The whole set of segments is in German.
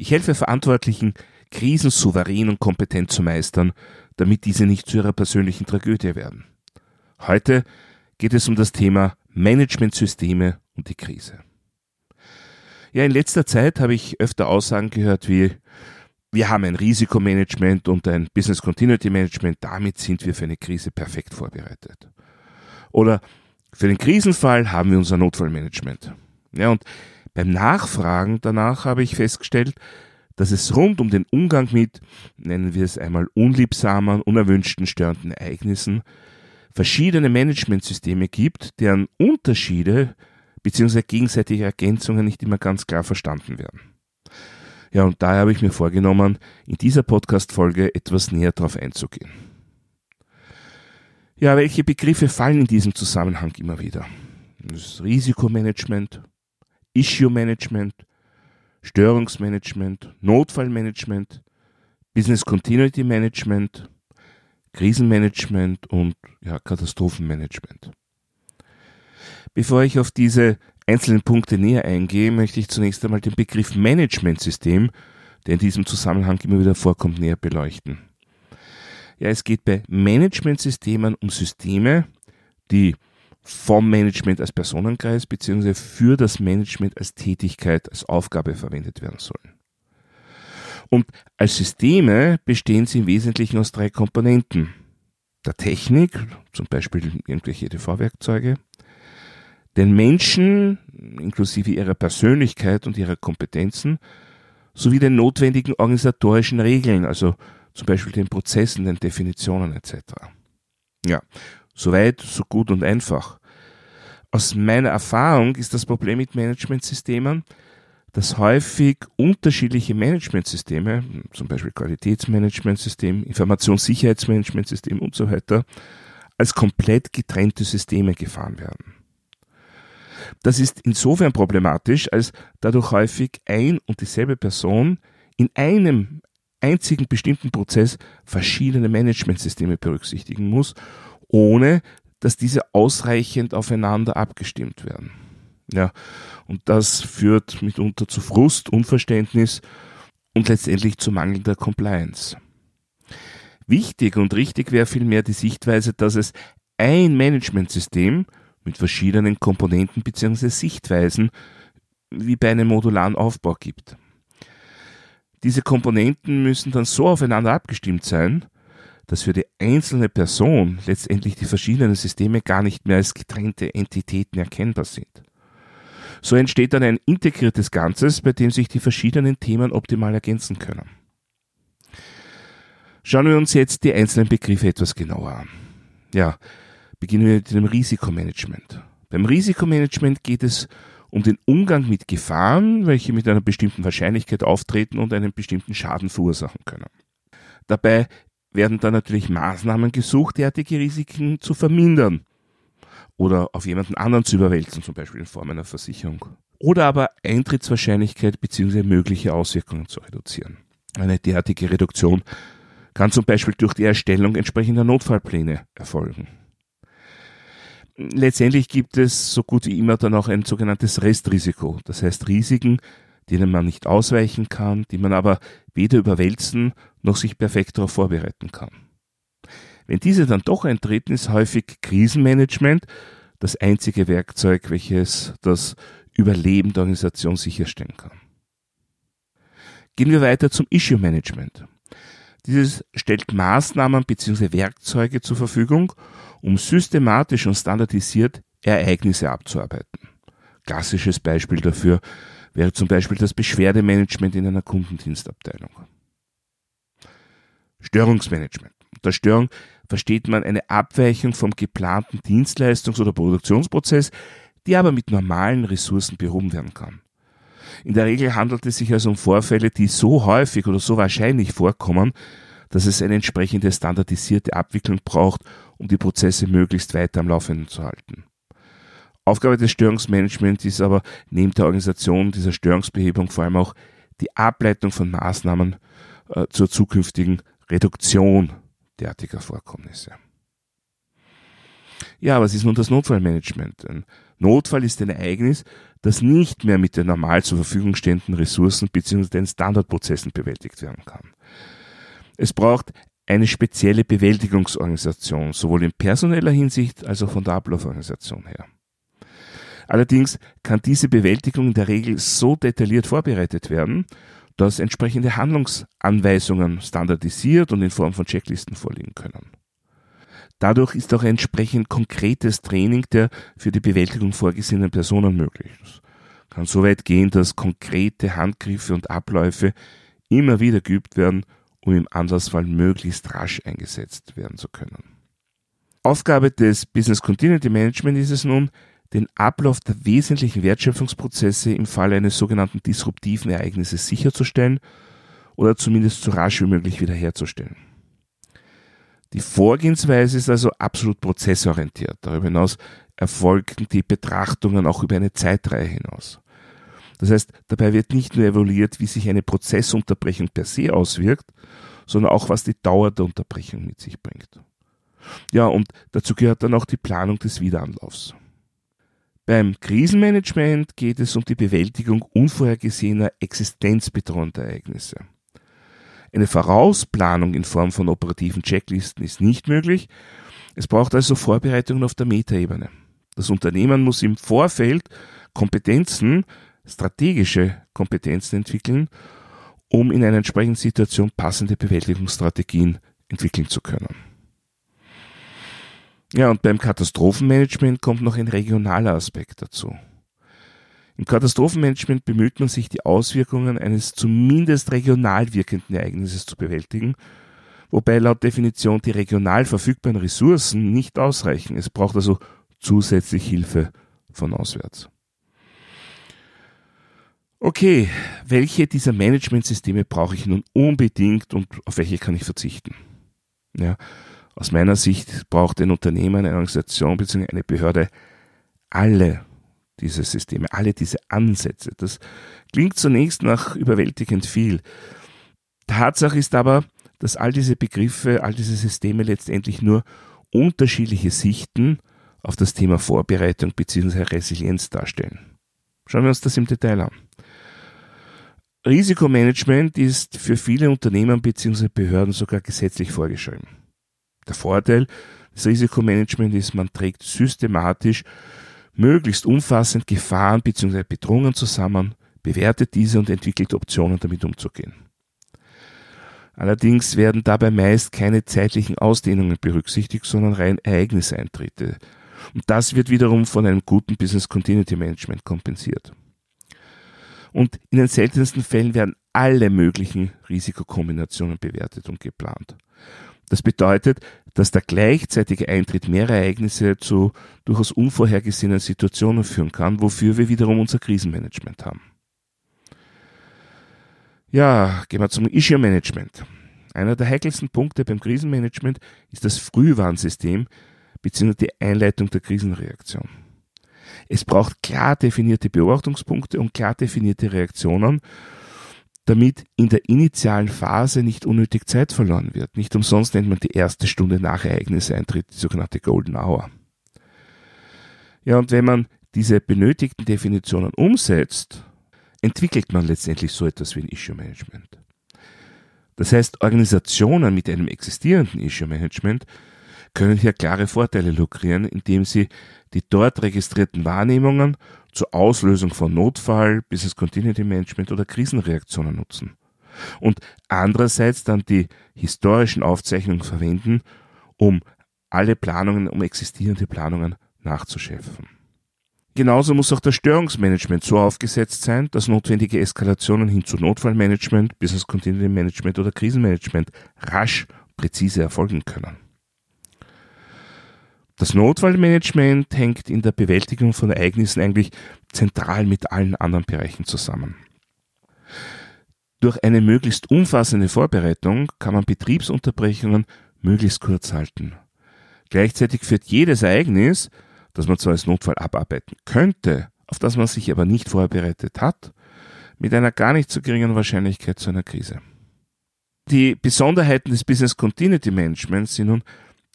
Ich helfe Verantwortlichen, Krisen souverän und kompetent zu meistern, damit diese nicht zu ihrer persönlichen Tragödie werden. Heute geht es um das Thema Managementsysteme und die Krise. Ja, in letzter Zeit habe ich öfter Aussagen gehört wie, wir haben ein Risikomanagement und ein Business Continuity Management, damit sind wir für eine Krise perfekt vorbereitet. Oder für den Krisenfall haben wir unser Notfallmanagement. Ja, und beim Nachfragen danach habe ich festgestellt, dass es rund um den Umgang mit, nennen wir es einmal, unliebsamen, unerwünschten, störenden Ereignissen verschiedene Managementsysteme gibt, deren Unterschiede bzw. gegenseitige Ergänzungen nicht immer ganz klar verstanden werden. Ja, und daher habe ich mir vorgenommen, in dieser Podcast-Folge etwas näher darauf einzugehen. Ja, welche Begriffe fallen in diesem Zusammenhang immer wieder? Das Risikomanagement, Issue Management, Störungsmanagement, Notfallmanagement, Business Continuity Management, Krisenmanagement und ja, Katastrophenmanagement. Bevor ich auf diese einzelnen Punkte näher eingehe, möchte ich zunächst einmal den Begriff Managementsystem, der in diesem Zusammenhang immer wieder vorkommt, näher beleuchten. Ja, es geht bei Managementsystemen um Systeme, die vom Management als Personenkreis bzw. für das Management als Tätigkeit, als Aufgabe verwendet werden sollen. Und als Systeme bestehen sie im Wesentlichen aus drei Komponenten. Der Technik, zum Beispiel irgendwelche EDV-Werkzeuge, den Menschen, inklusive ihrer Persönlichkeit und ihrer Kompetenzen, sowie den notwendigen organisatorischen Regeln, also zum Beispiel den Prozessen, den Definitionen etc. Ja, soweit, so gut und einfach. Aus meiner Erfahrung ist das Problem mit Managementsystemen, dass häufig unterschiedliche Managementsysteme, zum Beispiel Qualitätsmanagementsystem, Informationssicherheitsmanagementsystem und so weiter, als komplett getrennte Systeme gefahren werden. Das ist insofern problematisch, als dadurch häufig ein und dieselbe Person in einem einzigen bestimmten Prozess verschiedene Managementsysteme berücksichtigen muss, ohne dass diese ausreichend aufeinander abgestimmt werden. Ja, und das führt mitunter zu Frust, Unverständnis und letztendlich zu mangelnder Compliance. Wichtig und richtig wäre vielmehr die Sichtweise, dass es ein Managementsystem mit verschiedenen Komponenten bzw. Sichtweisen wie bei einem modularen Aufbau gibt. Diese Komponenten müssen dann so aufeinander abgestimmt sein, dass für die einzelne Person letztendlich die verschiedenen Systeme gar nicht mehr als getrennte Entitäten erkennbar sind. So entsteht dann ein integriertes Ganzes, bei dem sich die verschiedenen Themen optimal ergänzen können. Schauen wir uns jetzt die einzelnen Begriffe etwas genauer an. Ja, beginnen wir mit dem Risikomanagement. Beim Risikomanagement geht es um den Umgang mit Gefahren, welche mit einer bestimmten Wahrscheinlichkeit auftreten und einen bestimmten Schaden verursachen können. Dabei werden dann natürlich Maßnahmen gesucht, derartige Risiken zu vermindern oder auf jemanden anderen zu überwälzen, zum Beispiel in Form einer Versicherung. Oder aber Eintrittswahrscheinlichkeit bzw. mögliche Auswirkungen zu reduzieren. Eine derartige Reduktion kann zum Beispiel durch die Erstellung entsprechender Notfallpläne erfolgen. Letztendlich gibt es so gut wie immer dann auch ein sogenanntes Restrisiko, das heißt Risiken, denen man nicht ausweichen kann, die man aber weder überwälzen noch sich perfekt darauf vorbereiten kann. Wenn diese dann doch eintreten, ist häufig Krisenmanagement das einzige Werkzeug, welches das Überleben der Organisation sicherstellen kann. Gehen wir weiter zum Issue Management. Dieses stellt Maßnahmen bzw. Werkzeuge zur Verfügung, um systematisch und standardisiert Ereignisse abzuarbeiten. Klassisches Beispiel dafür wäre zum Beispiel das Beschwerdemanagement in einer Kundendienstabteilung. Störungsmanagement. Unter Störung versteht man eine Abweichung vom geplanten Dienstleistungs- oder Produktionsprozess, die aber mit normalen Ressourcen behoben werden kann. In der Regel handelt es sich also um Vorfälle, die so häufig oder so wahrscheinlich vorkommen, dass es eine entsprechende standardisierte Abwicklung braucht, um die Prozesse möglichst weiter am Laufenden zu halten. Aufgabe des Störungsmanagements ist aber neben der Organisation dieser Störungsbehebung vor allem auch die Ableitung von Maßnahmen äh, zur zukünftigen Reduktion derartiger Vorkommnisse. Ja, was ist nun das Notfallmanagement? Ein Notfall ist ein Ereignis, das nicht mehr mit den normal zur Verfügung stehenden Ressourcen bzw. den Standardprozessen bewältigt werden kann. Es braucht eine spezielle Bewältigungsorganisation, sowohl in personeller Hinsicht als auch von der Ablauforganisation her. Allerdings kann diese Bewältigung in der Regel so detailliert vorbereitet werden, dass entsprechende Handlungsanweisungen standardisiert und in Form von Checklisten vorliegen können. Dadurch ist auch ein entsprechend konkretes Training der für die Bewältigung vorgesehenen Personen möglich. Es kann so weit gehen, dass konkrete Handgriffe und Abläufe immer wieder geübt werden, um im Anlassfall möglichst rasch eingesetzt werden zu können. Aufgabe des Business Continuity Management ist es nun, den Ablauf der wesentlichen Wertschöpfungsprozesse im Falle eines sogenannten disruptiven Ereignisses sicherzustellen oder zumindest so rasch wie möglich wiederherzustellen. Die Vorgehensweise ist also absolut prozessorientiert. Darüber hinaus erfolgen die Betrachtungen auch über eine Zeitreihe hinaus. Das heißt, dabei wird nicht nur evaluiert, wie sich eine Prozessunterbrechung per se auswirkt, sondern auch, was die Dauer der Unterbrechung mit sich bringt. Ja, und dazu gehört dann auch die Planung des Wiederanlaufs. Beim Krisenmanagement geht es um die Bewältigung unvorhergesehener existenzbedrohender Ereignisse. Eine Vorausplanung in Form von operativen Checklisten ist nicht möglich. Es braucht also Vorbereitungen auf der Metaebene. Das Unternehmen muss im Vorfeld Kompetenzen, strategische Kompetenzen entwickeln, um in einer entsprechenden Situation passende Bewältigungsstrategien entwickeln zu können. Ja, und beim Katastrophenmanagement kommt noch ein regionaler Aspekt dazu. Im Katastrophenmanagement bemüht man sich, die Auswirkungen eines zumindest regional wirkenden Ereignisses zu bewältigen, wobei laut Definition die regional verfügbaren Ressourcen nicht ausreichen. Es braucht also zusätzlich Hilfe von auswärts. Okay, welche dieser Managementsysteme brauche ich nun unbedingt und auf welche kann ich verzichten? Ja, aus meiner Sicht braucht ein Unternehmen, eine Organisation bzw. eine Behörde alle diese Systeme, alle diese Ansätze. Das klingt zunächst nach überwältigend viel. Tatsache ist aber, dass all diese Begriffe, all diese Systeme letztendlich nur unterschiedliche Sichten auf das Thema Vorbereitung bzw. Resilienz darstellen. Schauen wir uns das im Detail an. Risikomanagement ist für viele Unternehmen bzw. Behörden sogar gesetzlich vorgeschrieben. Der Vorteil des Risikomanagements ist, man trägt systematisch möglichst umfassend Gefahren bzw. Bedrohungen zusammen, bewertet diese und entwickelt Optionen, damit umzugehen. Allerdings werden dabei meist keine zeitlichen Ausdehnungen berücksichtigt, sondern rein Ereigniseintritte. Und das wird wiederum von einem guten Business Continuity Management kompensiert. Und in den seltensten Fällen werden alle möglichen Risikokombinationen bewertet und geplant. Das bedeutet, dass der gleichzeitige Eintritt mehrerer Ereignisse zu durchaus unvorhergesehenen Situationen führen kann, wofür wir wiederum unser Krisenmanagement haben. Ja, gehen wir zum Issue Management. Einer der heikelsten Punkte beim Krisenmanagement ist das Frühwarnsystem bzw. die Einleitung der Krisenreaktion. Es braucht klar definierte Beobachtungspunkte und klar definierte Reaktionen damit in der initialen Phase nicht unnötig Zeit verloren wird. Nicht umsonst nennt man die erste Stunde nach Ereigniseintritt die sogenannte Golden Hour. Ja, und wenn man diese benötigten Definitionen umsetzt, entwickelt man letztendlich so etwas wie ein Issue Management. Das heißt, Organisationen mit einem existierenden Issue Management können hier klare Vorteile lukrieren, indem sie die dort registrierten Wahrnehmungen zur Auslösung von Notfall, Business Continuity Management oder Krisenreaktionen nutzen. Und andererseits dann die historischen Aufzeichnungen verwenden, um alle Planungen, um existierende Planungen nachzuschärfen. Genauso muss auch das Störungsmanagement so aufgesetzt sein, dass notwendige Eskalationen hin zu Notfallmanagement, Business Continuity Management oder Krisenmanagement rasch präzise erfolgen können. Das Notfallmanagement hängt in der Bewältigung von Ereignissen eigentlich zentral mit allen anderen Bereichen zusammen. Durch eine möglichst umfassende Vorbereitung kann man Betriebsunterbrechungen möglichst kurz halten. Gleichzeitig führt jedes Ereignis, das man zwar als Notfall abarbeiten könnte, auf das man sich aber nicht vorbereitet hat, mit einer gar nicht so geringen Wahrscheinlichkeit zu einer Krise. Die Besonderheiten des Business Continuity Managements sind nun,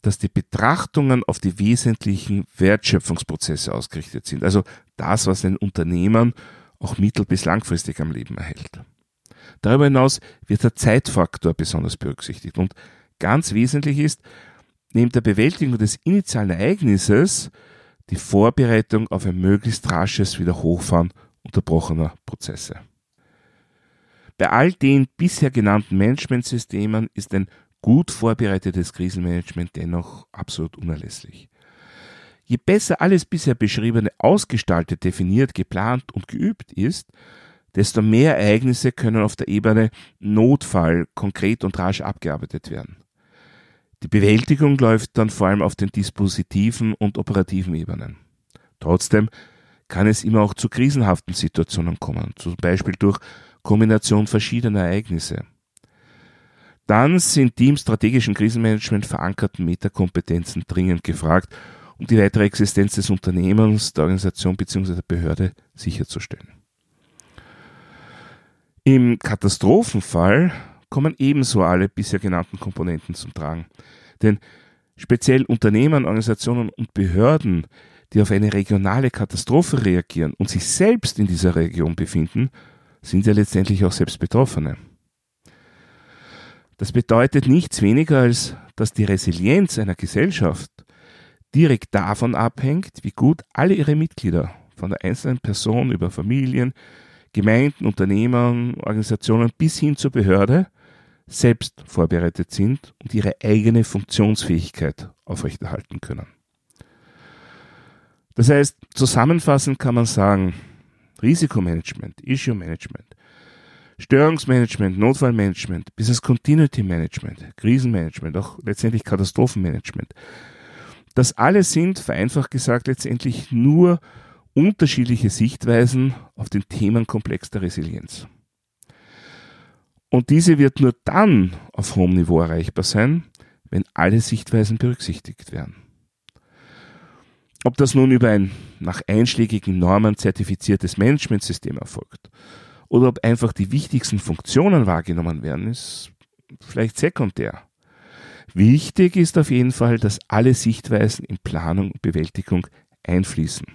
dass die Betrachtungen auf die wesentlichen Wertschöpfungsprozesse ausgerichtet sind, also das, was ein Unternehmen auch mittel- bis langfristig am Leben erhält. Darüber hinaus wird der Zeitfaktor besonders berücksichtigt und ganz wesentlich ist, neben der Bewältigung des initialen Ereignisses die Vorbereitung auf ein möglichst rasches Wiederhochfahren unterbrochener Prozesse. Bei all den bisher genannten Managementsystemen ist ein gut vorbereitetes Krisenmanagement dennoch absolut unerlässlich. Je besser alles bisher beschriebene ausgestaltet, definiert, geplant und geübt ist, desto mehr Ereignisse können auf der Ebene Notfall konkret und rasch abgearbeitet werden. Die Bewältigung läuft dann vor allem auf den dispositiven und operativen Ebenen. Trotzdem kann es immer auch zu krisenhaften Situationen kommen, zum Beispiel durch Kombination verschiedener Ereignisse. Dann sind die im strategischen Krisenmanagement verankerten Metakompetenzen dringend gefragt, um die weitere Existenz des Unternehmens, der Organisation bzw. der Behörde sicherzustellen. Im Katastrophenfall kommen ebenso alle bisher genannten Komponenten zum Tragen. Denn speziell Unternehmen, Organisationen und Behörden, die auf eine regionale Katastrophe reagieren und sich selbst in dieser Region befinden, sind ja letztendlich auch selbst Betroffene. Das bedeutet nichts weniger als, dass die Resilienz einer Gesellschaft direkt davon abhängt, wie gut alle ihre Mitglieder, von der einzelnen Person über Familien, Gemeinden, Unternehmen, Organisationen bis hin zur Behörde, selbst vorbereitet sind und ihre eigene Funktionsfähigkeit aufrechterhalten können. Das heißt, zusammenfassend kann man sagen, Risikomanagement, Issue Management, Störungsmanagement, Notfallmanagement, Business Continuity Management, Krisenmanagement, auch letztendlich Katastrophenmanagement. Das alles sind, vereinfacht gesagt, letztendlich nur unterschiedliche Sichtweisen auf den Themenkomplex der Resilienz. Und diese wird nur dann auf hohem Niveau erreichbar sein, wenn alle Sichtweisen berücksichtigt werden. Ob das nun über ein nach einschlägigen Normen zertifiziertes Managementsystem erfolgt oder ob einfach die wichtigsten Funktionen wahrgenommen werden, ist vielleicht sekundär. Wichtig ist auf jeden Fall, dass alle Sichtweisen in Planung und Bewältigung einfließen.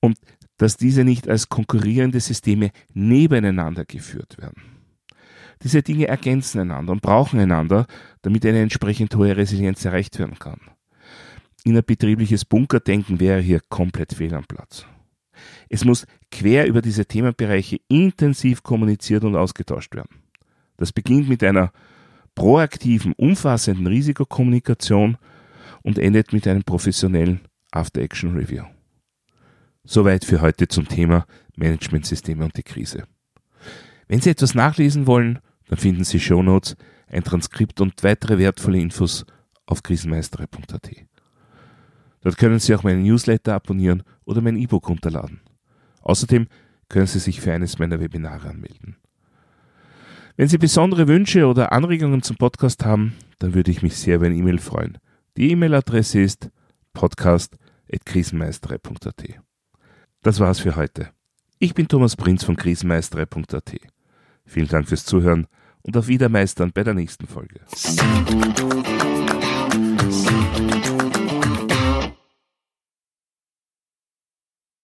Und dass diese nicht als konkurrierende Systeme nebeneinander geführt werden. Diese Dinge ergänzen einander und brauchen einander, damit eine entsprechend hohe Resilienz erreicht werden kann innerbetriebliches Bunkerdenken wäre hier komplett fehl am Platz. Es muss quer über diese Themenbereiche intensiv kommuniziert und ausgetauscht werden. Das beginnt mit einer proaktiven, umfassenden Risikokommunikation und endet mit einem professionellen After-Action-Review. Soweit für heute zum Thema Managementsysteme und die Krise. Wenn Sie etwas nachlesen wollen, dann finden Sie Shownotes, ein Transkript und weitere wertvolle Infos auf krisenmeister.at. Dort können Sie auch meinen Newsletter abonnieren oder mein E-Book runterladen. Außerdem können Sie sich für eines meiner Webinare anmelden. Wenn Sie besondere Wünsche oder Anregungen zum Podcast haben, dann würde ich mich sehr über ein E-Mail freuen. Die E-Mail-Adresse ist podcast.krisenmeisterei.at. Das war's für heute. Ich bin Thomas Prinz von krisenmeisterei.at. Vielen Dank fürs Zuhören und auf Wiedermeistern bei der nächsten Folge.